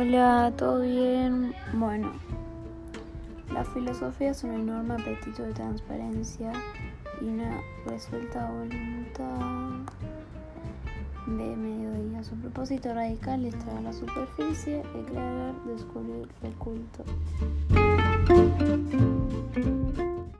Hola, ¿todo bien? Bueno, la filosofía es un enorme apetito de transparencia y una resuelta voluntad de mediodía. Su propósito radical es traer a la superficie, declarar, descubrir, oculto.